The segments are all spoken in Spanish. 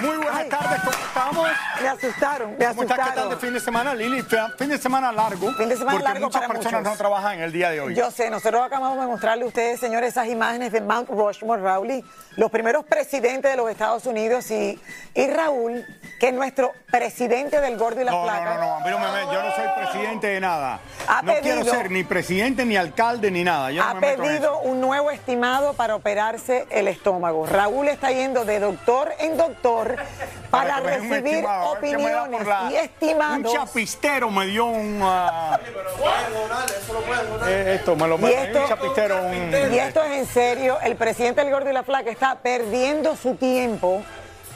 Muy buenas tardes, ¿cómo estamos? Me asustaron, me ¿Cómo estás? ¿Qué tal de fin de semana, Lili? Fin de semana largo. Fin de semana porque largo muchas para personas muchos. no trabajan en el día de hoy. Yo sé, nosotros acabamos de mostrarle a ustedes, señores, esas imágenes de Mount Rushmore, Raúl, los primeros presidentes de los Estados Unidos y, y Raúl, que es nuestro presidente del Gordo y la No, no, Flaca. no, no, a mí no me- yo no soy presidente de nada. Ha no quiero pedido- ser ni presidente, ni alcalde, ni nada. Yo no ha me meto pedido un nuevo estimado para operarse el estómago. Raúl está yendo de doctor en doctor para, recibir opiniones la- y estimados. Un chapistero me dio un. ah, eh, esto, me lo Y esto- un chapistero. Un, Y esto es en serio, el presidente del Gordo y la Flaca está perdiendo su tiempo,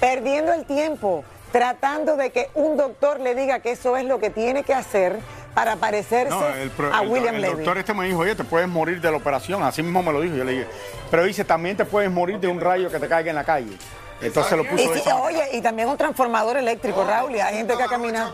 perdiendo el tiempo, tratando de que un doctor le diga que eso es lo que tiene que hacer para parecerse No, el, a el- William el Levy. doctor este me dijo, oye, te puedes morir de la operación. Así mismo me lo dijo. Yo le dije, pero dice, también te puedes morir de un rayo que te caiga en la calle. Entonces lo puso Y sí, oye, y también un transformador eléctrico, Raúl, y hay gente que ha caminado.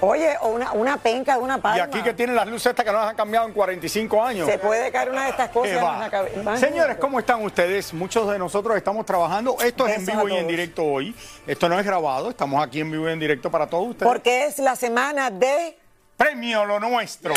Oye, o una, una penca de una palma. Y aquí que tienen las luces estas que no las han cambiado en 45 años. Se puede caer una de estas cosas ¿Qué en la cabeza. Señores, ¿cómo están ustedes? Muchos de nosotros estamos trabajando. Esto es en vivo y en directo hoy. Esto no es grabado. Estamos aquí en vivo y en directo para todos ustedes. Porque es la semana de... Premio lo nuestro.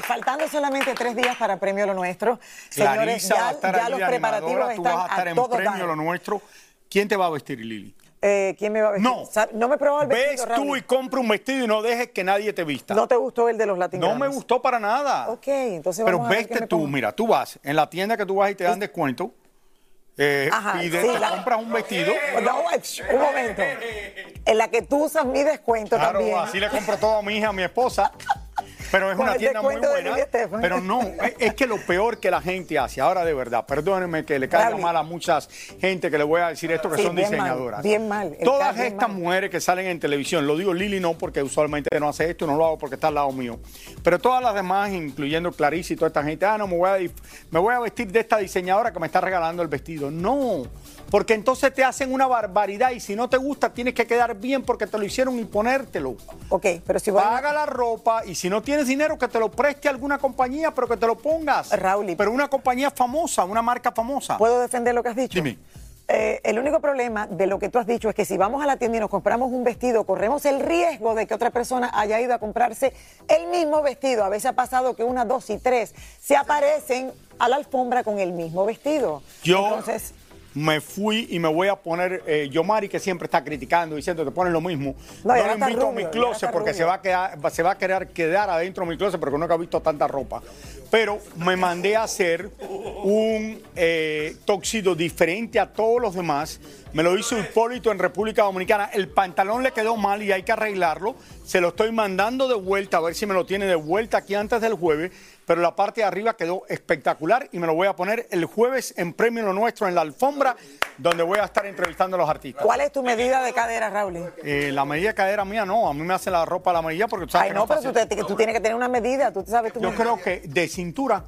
¡Eh! Faltando solamente tres días para Premio Lo Nuestro. Señores, Clarisa ya, va a estar ya allí los preparativos tú están vas a estar en todo Premio lo nuestro. ¿Quién te va a vestir, Lili? Eh, ¿Quién me va a vestir? No. No me probó el vestido, Ves Raúl. tú y compra un vestido y no dejes que nadie te vista. ¿No te gustó el de los latinos? No me gustó para nada. Ok, entonces Pero vamos a ver qué veste me tú, pongo. mira, tú vas en la tienda que tú vas y te dan descuento. Eh, Ajá, y de- sí, te la- compras un vestido. No, un momento. En la que tú usas mi descuento Claro, también. así le compro todo a mi hija, a mi esposa. Pero es una tienda muy buena. Pero no, es, que lo peor que la gente hace, ahora de verdad, perdónenme que le caiga mal a muchas gente que le voy a decir esto que Sí, son bien mal, diseñadoras. bien mal, el Todas estas mal. mujeres que salen en televisión, lo digo Lili no porque usualmente no hace esto, no lo hago porque está al lado mío. Pero todas las demás, incluyendo Clarice y toda esta gente, ah, no, me voy a, me voy a vestir de esta diseñadora que me está regalando el vestido. No, porque entonces te hacen una barbaridad y si no te gusta tienes que quedar bien porque te lo hicieron y ponértelo. Ok, pero si voy a- Paga la ropa y si no tienes dinero que te lo preste alguna compañía, pero que te lo pongas. Raúl, y- Pero una compañía famosa, una marca famosa. ¿Puedo defender lo que has dicho? Dime. Eh, el único problema de lo que tú has dicho es que si vamos a la tienda y nos compramos un vestido, corremos el riesgo de que otra persona haya ido a comprarse el mismo vestido. A veces ha pasado que una, dos y tres se aparecen a la alfombra con el mismo vestido. Yo Entonces, me fui y me voy a poner, eh, yo Mari que siempre está criticando, diciendo te ponen lo mismo. No, No, lo invito a rubio, mi ya closet porque se va, a quedar, se va a querer quedar adentro de mi closet porque nunca he visto tanta ropa. Pero me mandé a hacer un eh, tóxido diferente a todos los demás. Me lo hizo Hipólito en República Dominicana. El pantalón le quedó mal y hay que arreglarlo. Se lo estoy mandando de vuelta a ver si me lo tiene de vuelta aquí antes del jueves. Pero la parte de arriba quedó espectacular y me lo voy a poner el jueves en Premio Lo Nuestro en la alfombra, donde voy a estar entrevistando a los artistas. ¿cuál es tu medida de cadera, Raúl? Eh, la medida de cadera mía no, a mí me hace la ropa a la medida porque tú sabes Ay, que no, pero tú, fácil. te- tú tienes que tener una medida, tú sabes tu Yo medida. creo que de cintura,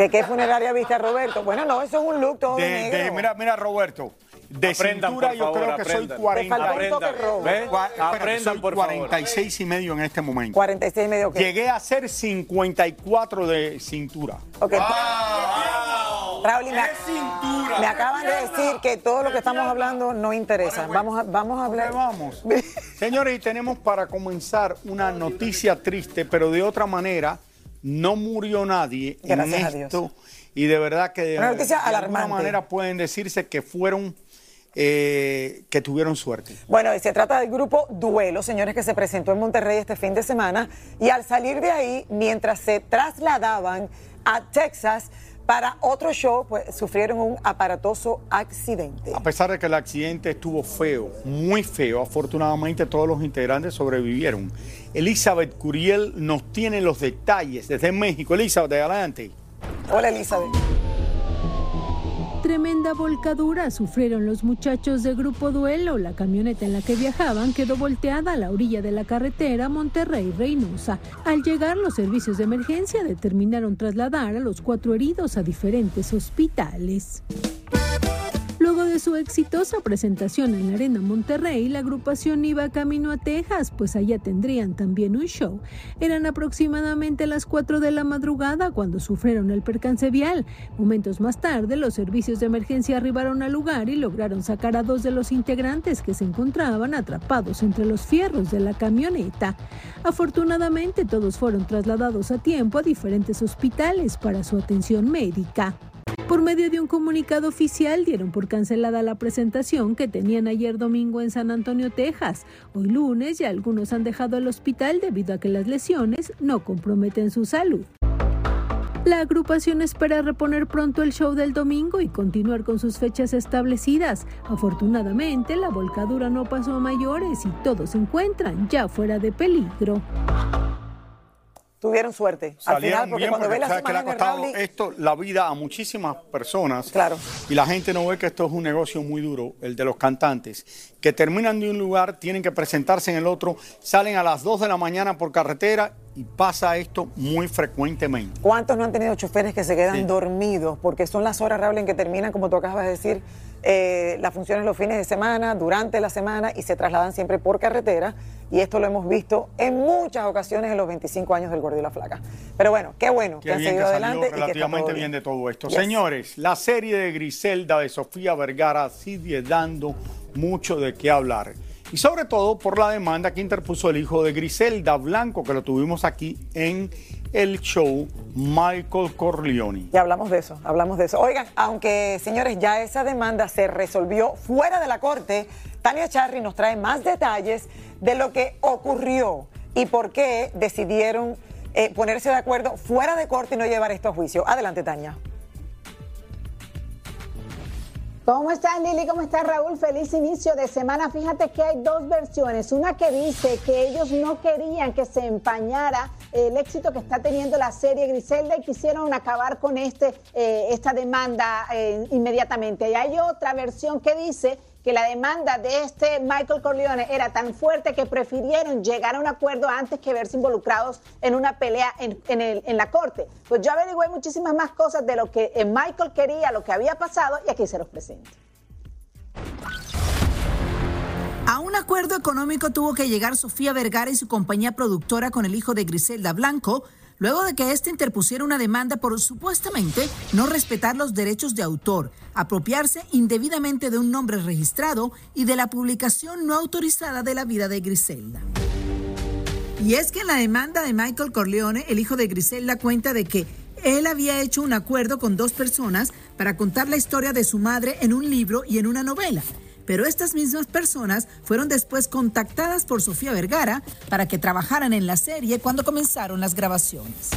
¿Que ¿Qué funeraria viste a Roberto? Bueno, no, eso es un look todo de, de, negro. de- mira, mira Roberto, de Aprendan, cintura por yo favor, creo que aprendan. soy 40. Te falta un toque Aprendan. Aprendan, soy por favor. 46 y medio en este momento. 46 y medio que. Llegué a ser 54 de cintura. Ok. Raúl, y me, me acaban de decir que todo lo que estamos hablando no interesa. Vamos a, vamos a ¿Dónde hablar. vamos? Señores, y tenemos para comenzar una noticia triste, pero de otra manera, no murió nadie Gracias a en Dios. esto. Y de verdad que de, alguna manera pueden decirse que fueron, eh, que tuvieron suerte. Bueno, y se trata del grupo Duelo, señores, que se presentó en Monterrey este fin de semana. Y al salir de ahí, mientras se trasladaban a Texas para otro show, pues sufrieron un aparatoso accidente. A pesar de que el accidente estuvo feo, muy feo, afortunadamente todos los integrantes sobrevivieron. Elizabeth Curiel nos tiene los detalles desde México. Elizabeth, adelante. Hola, Elizabeth. Tremenda volcadura sufrieron los muchachos de Grupo Duelo. La camioneta en la que viajaban quedó volteada a la orilla de la carretera Monterrey-Reynosa. Al llegar los servicios de emergencia determinaron trasladar a los cuatro heridos a diferentes hospitales. De su exitosa presentación en la Arena Monterrey, la agrupación iba camino a Texas, pues allá tendrían también un show. Eran aproximadamente las 4 de la madrugada cuando sufrieron el percance vial. Momentos más tarde, los servicios de emergencia arribaron al lugar y lograron sacar a dos de los integrantes que se encontraban atrapados entre los fierros de la camioneta. Afortunadamente, todos fueron trasladados a tiempo a diferentes hospitales para su atención médica. Por medio de un comunicado oficial dieron por cancelada la presentación que tenían ayer domingo en San Antonio, Texas. Hoy lunes ya algunos han dejado el hospital debido a que las lesiones no comprometen su salud. La agrupación espera reponer pronto el show del domingo y continuar con sus fechas establecidas. Afortunadamente, la volcadura no pasó a mayores y todos se encuentran ya fuera de peligro tuvieron suerte. Al final, porque cuando ve las que le ha costado esto la vida a muchísimas personas. Claro. Y la gente no ve que esto es un negocio muy duro, el de los cantantes, que terminan de un lugar, tienen que presentarse en el otro, salen a las 2 de la mañana por carretera y pasa esto muy frecuentemente. ¿Cuántos no han tenido choferes que se quedan dormidos? Porque son las horas, Raúl, en que terminan, como tú acabas de decir, eh, las funciones los fines de semana, durante la semana y se trasladan siempre por carretera. Y esto lo hemos visto en muchas ocasiones en los 25 años del Gordo y la Flaca. Pero bueno, qué bueno que han seguido adelante. y relativamente bien de todo esto. Señores, la serie de Griselda de Sofía Vergara sigue dando mucho de qué hablar. Y sobre todo por la demanda que interpuso el hijo de Griselda Blanco, que lo tuvimos aquí en el show Michael Corleone. Y hablamos de eso, hablamos de eso. Oigan, aunque señores, ya esa demanda se resolvió fuera de la corte, Tania Charry nos trae más detalles de lo que ocurrió y por qué decidieron eh, ponerse de acuerdo fuera de corte y no llevar esto a juicio. Adelante, Tania. ¿Cómo estás, Lili? ¿Cómo estás, Raúl? Feliz inicio de semana. Fíjate que hay dos versiones. Una que dice que ellos no querían que se empañara el éxito que está teniendo la serie Griselda y quisieron acabar con este, eh, esta demanda eh, inmediatamente. Y hay otra versión que dice que la demanda de este Michael Corleone era tan fuerte que prefirieron llegar a un acuerdo antes que verse involucrados en una pelea en, la corte. Pues yo averigué muchísimas más cosas de lo que eh, Michael quería, lo que había pasado y aquí se los presento. A un acuerdo económico tuvo que llegar Sofía Vergara y su compañía productora con el hijo de Griselda Blanco luego de que éste interpusiera una demanda por supuestamente no respetar los derechos de autor, apropiarse indebidamente de un nombre registrado y de la publicación no autorizada de la vida de Griselda. Y es que en la demanda de Michael Corleone, el hijo de Griselda cuenta de que él había hecho un acuerdo con dos personas para contar la historia de su madre en un libro y en una novela pero estas mismas personas fueron después contactadas por Sofía Vergara para que trabajaran en la serie cuando comenzaron las grabaciones.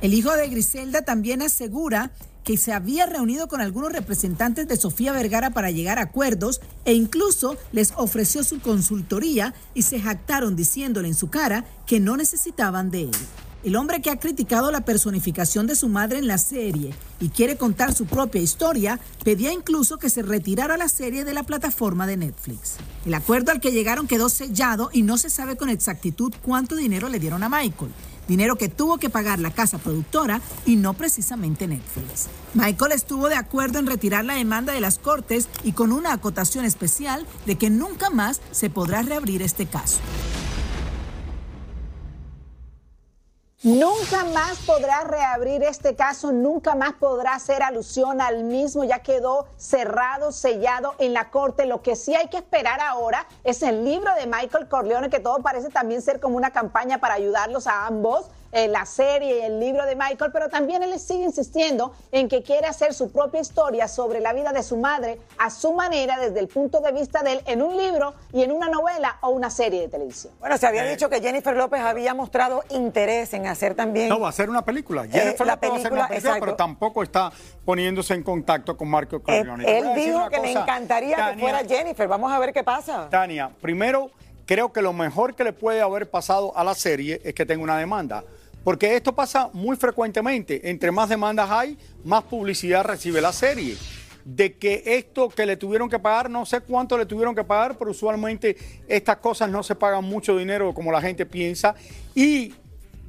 El hijo de Griselda también asegura que se había reunido con algunos representantes de Sofía Vergara para llegar a acuerdos e incluso les ofreció su consultoría y se jactaron diciéndole en su cara que no necesitaban de él. El hombre que ha criticado la personificación de su madre en la serie y quiere contar su propia historia, pedía incluso que se retirara la serie de la plataforma de Netflix. El acuerdo al que llegaron quedó sellado y no se sabe con exactitud cuánto dinero le dieron a Michael. Dinero que tuvo que pagar la casa productora y no precisamente Netflix. Michael estuvo de acuerdo en retirar la demanda de las cortes y con una acotación especial de que nunca más se podrá reabrir este caso. Nunca más podrá reabrir este caso, nunca más podrá hacer alusión al mismo, ya quedó cerrado, sellado en la corte. Lo que sí hay que esperar ahora es el libro de Michael Corleone, que todo parece también ser como una campaña para ayudarlos a ambos eh, la serie y el libro de Michael, pero también él sigue insistiendo en que quiere hacer su propia historia sobre la vida de su madre a su manera, desde el punto de vista de él, en un libro y en una novela o una serie de televisión. Bueno, se había eh. dicho que Jennifer López había mostrado interés en hacer también. No, va a hacer una película. Eh, Jennifer López va a hacer una película, pero tampoco está poniéndose en contacto con Marco Corleone. él dijo que le encantaría que fuera Jennifer. Vamos a ver qué pasa. Tania, primero creo que lo mejor que le puede haber pasado a la serie es que tenga una demanda. Porque esto pasa muy frecuentemente. Entre más demandas hay, más publicidad recibe la serie. de que esto que le tuvieron que pagar, no sé cuánto le tuvieron que pagar, pero usualmente estas cosas no se pagan mucho dinero como la gente piensa. Y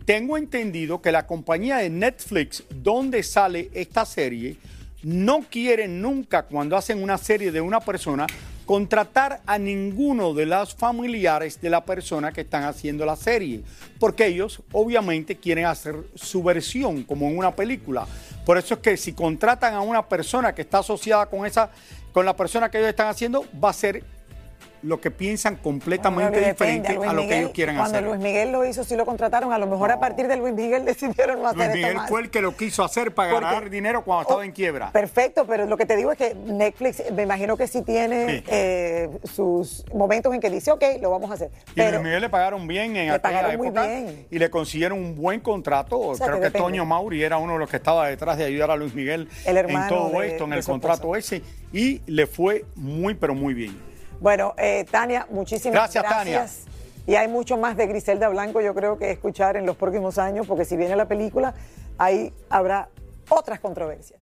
tengo entendido que la compañía de Netflix, donde sale esta serie, no quiere nunca cuando hacen una serie de una persona contratar a ninguno de los familiares de la persona que están haciendo la serie, porque ellos obviamente quieren hacer su versión como en una película. Por eso es que si contratan a una persona que está asociada con esa con la persona que ellos están haciendo, va a ser lo que piensan completamente diferente a, lo que ellos quieren hacer. Cuando Luis Miguel lo hizo, sí lo contrataron. A lo mejor a partir de Luis Miguel decidieron no hacer Luis Miguel fue el que lo quiso hacer para ganar dinero cuando estaba en quiebra. Perfecto, pero lo que te digo es que Netflix, me imagino que sí tiene eh, sus momentos en que dice, ok, lo vamos a hacer. y Luis Miguel le pagaron bien en le muy bien. y le consiguieron un buen contrato. Creo que, Toño Mauri era uno de los que estaba detrás de ayudar a Luis Miguel en todo esto, en el contrato ese, y le fue muy, pero muy bien. Bueno, eh, Tania, muchísimas gracias. Gracias, Tania. Y hay mucho más de Griselda Blanco, yo creo que escuchar en los próximos años, porque si viene la película, ahí habrá otras controversias.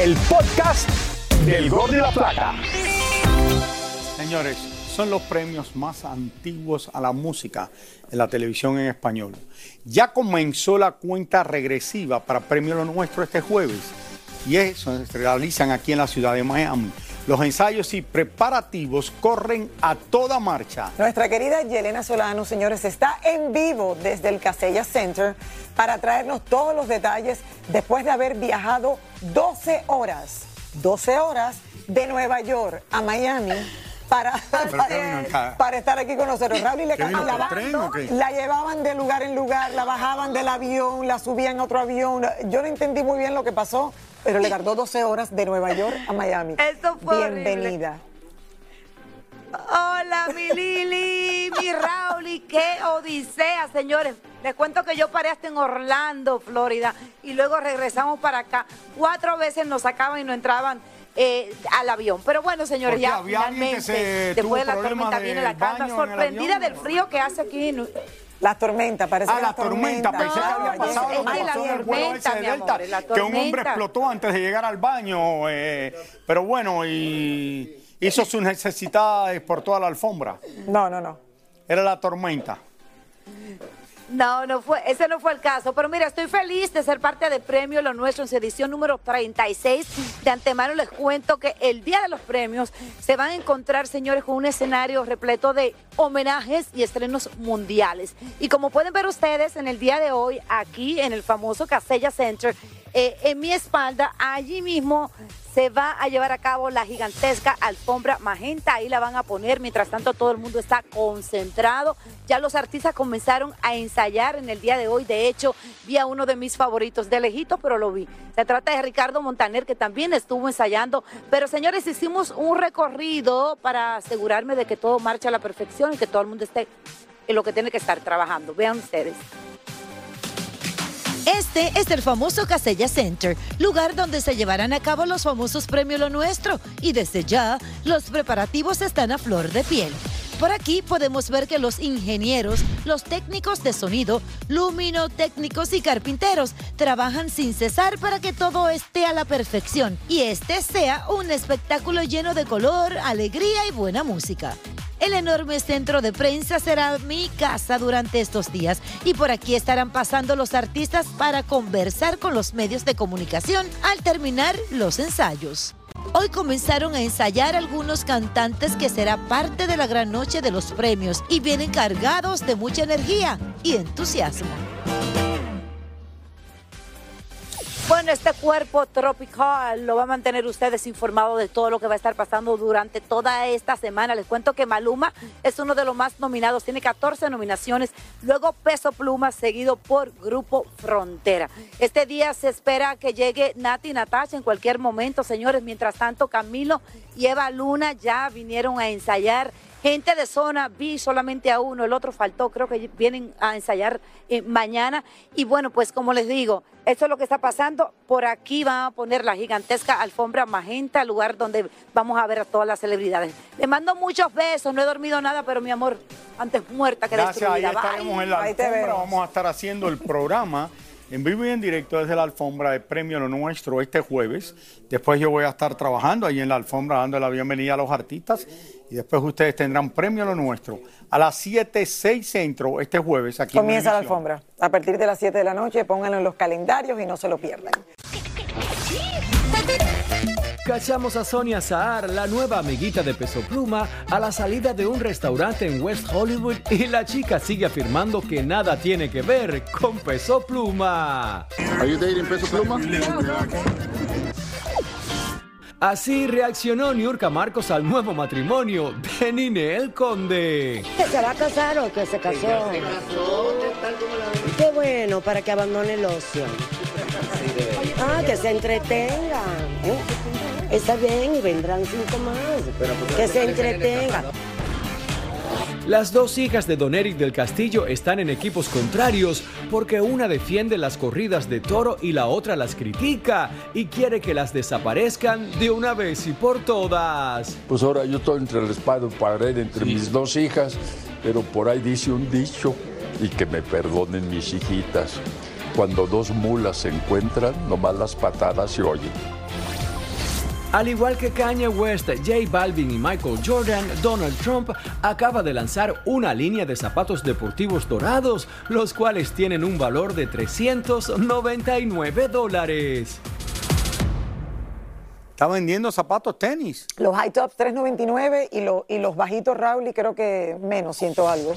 el podcast del Gol de la Plata. Señores, son los premios más antiguos a la música en la televisión en español. Ya comenzó la cuenta regresiva para Premio Lo Nuestro este jueves y eso se realizan aquí en la ciudad de Miami. Los ensayos y preparativos corren a toda marcha. Nuestra querida Yelena Solano, señores, está en vivo desde el Casella Center para traernos todos los detalles después de haber viajado 12 horas, 12 horas de Nueva York a Miami para, para, estar aquí con nosotros. Raúl y le la, la llevaban de lugar en lugar, la bajaban del avión, la subían a otro avión. Yo no entendí muy bien lo que pasó, pero le tardó 12 horas de Nueva York a Miami. Eso fue Bienvenida. Hola, mi Lili, mi Raúl, y qué odisea, señores. Les cuento que yo paré hasta en Orlando, Florida, y luego regresamos para acá. Cuatro veces nos sacaban y no entraban eh, al avión. Pero bueno, señores, ya finalmente, después de la tormenta viene la calma. Sorprendida del frío que hace aquí en... La tormenta, parece ah, que la, tormenta. Pensé que había pasado lo que pasó en el vuelo ese de Delta, que un hombre explotó antes de llegar al baño. Eh, pero bueno, y hizo sus necesidades por toda la alfombra. No, no, no. Era la tormenta. No, no fue, ese no fue el caso. Pero mira, estoy feliz de ser parte de Premio Lo Nuestro en su edición número 36. De antemano les cuento que el día de los premios se van a encontrar, señores, con un escenario repleto de homenajes y estrenos mundiales. Y como pueden ver ustedes, en el día de hoy, aquí en el famoso Casella Center, eh, en mi espalda, allí mismo se va a llevar a cabo la gigantesca alfombra magenta. Ahí la van a poner. Mientras tanto, todo el mundo está concentrado. Ya los artistas comenzaron a ensayar en el día de hoy. De hecho, vi a uno de mis favoritos de lejito, pero lo vi. Se trata de Ricardo Montaner, que también estuvo ensayando. Pero señores, hicimos un recorrido para asegurarme de que todo marcha a la perfección y que todo el mundo esté en lo que tiene que estar trabajando. Vean ustedes. Este es el famoso Casella Center, lugar donde se llevarán a cabo los famosos premios Lo Nuestro y desde ya los preparativos están a flor de piel. Por aquí podemos ver que los ingenieros, los técnicos de sonido, luminotécnicos y carpinteros trabajan sin cesar para que todo esté a la perfección y este sea un espectáculo lleno de color, alegría y buena música. El enorme centro de prensa será mi casa durante estos días y por aquí estarán pasando los artistas para conversar con los medios de comunicación al terminar los ensayos. Hoy comenzaron a ensayar algunos cantantes que será parte de la gran noche de los premios y vienen cargados de mucha energía y entusiasmo. Bueno, este cuerpo tropical lo va a mantener ustedes informados de todo lo que va a estar pasando durante toda esta semana. Les cuento que Maluma es uno de los más nominados, tiene 14 nominaciones. Luego Peso Pluma, seguido por Grupo Frontera. Este día se espera que llegue Nati Natasha en cualquier momento, señores. Mientras tanto, Camilo y Eva Luna ya vinieron a ensayar Gente de zona, vi solamente a uno, el otro faltó, creo que vienen a ensayar eh, mañana. Y bueno, pues como les digo, esto es lo que está pasando. Por aquí van a poner la gigantesca alfombra magenta, lugar donde vamos a ver a todas las celebridades. Le mando muchos besos, no he dormido nada, pero mi amor, antes muerta que Gracias, ahí destruida. Bye. estaremos en la alfombra. Vamos a estar haciendo el programa en vivo y en directo desde la alfombra de Premio Lo Nuestro este jueves. Después yo voy a estar trabajando ahí en la alfombra dando la bienvenida a los artistas y después ustedes tendrán Premio Lo Nuestro a las 7, 6 centro este jueves aquí Comienza en la alfombra. A partir de las 7 de la noche, pónganlo en los calendarios y no se lo pierdan. Cachamos a Sonia Saar, la nueva amiguita de Peso Pluma, a la salida de un restaurante en West Hollywood y la chica sigue afirmando que nada tiene que ver con Peso Pluma. Are you dating Peso Pluma? Así reaccionó Niurka Marcos al nuevo matrimonio de Ninel Conde. ¿Que se va a casar o que se casó? Qué bueno, para que abandone el ocio. Ah, que se entretenga. ¿eh? Está bien y vendrán cinco más. Que se entretenga. Las dos hijas de Don Eric del Castillo están en equipos contrarios porque una defiende las corridas de toro y la otra las critica y quiere que las desaparezcan de una vez y por todas. Pues ahora yo estoy entre la espada y pared entre mis dos hijas, pero por ahí dice un dicho, y que me perdonen mis hijitas. Cuando dos mulas se encuentran, nomás las patadas se oyen. Al igual que Kanye West, J Balvin y Michael Jordan, Donald Trump acaba de lanzar una línea de zapatos deportivos dorados, los cuales tienen un valor de 399 dólares. Está vendiendo zapatos tenis. Los high tops 3.99 y, lo- y los bajitos Raúl creo que menos, siento algo.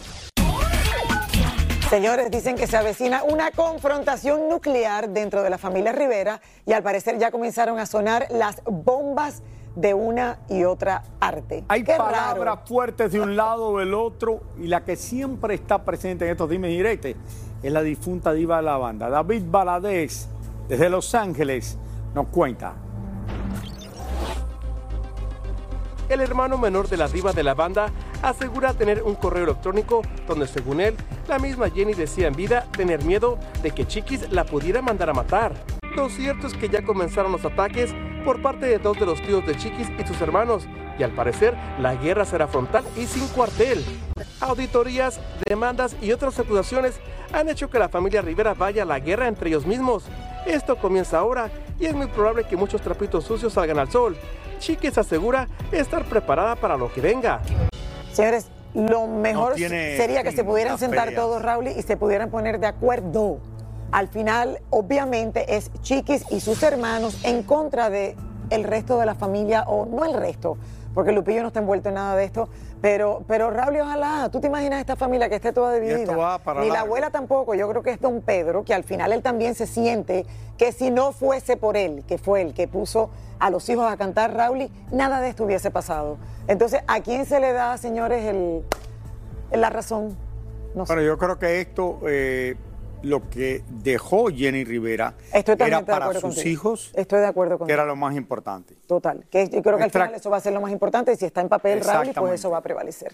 Señores, dicen que se avecina una confrontación nuclear dentro de la familia Rivera y al parecer ya comenzaron a sonar las bombas de una y otra parte. Hay Qué palabras raro. fuertes de un lado o del otro y la que siempre está presente en estos dimes y diretes es la difunta diva de la banda. David Baladés, desde Los Ángeles, nos cuenta. El hermano menor de la diva de la banda asegura tener un correo electrónico donde según él, la misma Jenny decía en vida tener miedo de que Chiquis la pudiera mandar a matar. Lo cierto es que ya comenzaron los ataques por parte de dos de los tíos de Chiquis y sus hermanos, y al parecer la guerra será frontal y sin cuartel. Auditorías, demandas y otras acusaciones han hecho que la familia Rivera vaya a la guerra entre ellos mismos. Esto comienza ahora y es muy probable que muchos trapitos sucios salgan al sol. Chiquis asegura estar preparada para lo que venga. Señores, lo mejor No tiene sería que se pudieran sentar todos, Raúl, y se pudieran poner de acuerdo. Al final, obviamente, es Chiquis y sus hermanos en contra de el resto de la familia, o no el resto, porque Lupillo no está envuelto en nada de esto, pero, pero Raúl, ojalá, tú te imaginas esta familia que esté toda dividida. esto va para Ni la abuela tampoco, yo creo que es don Pedro, que al final él también se siente que si no fuese por él, que fue el que puso a los hijos a cantar Raúl, nada de esto hubiese pasado. Entonces, ¿a quién se le da, señores, el, la razón? No sé. Bueno, yo creo que esto, eh, lo que dejó Jenny Rivera Estoy era para sus contigo. hicos, Estoy de acuerdo que contigo. era lo más importante. Total. Que yo creo que al final eso va a ser lo más importante y si está en papel Raúl, pues eso va a prevalecer.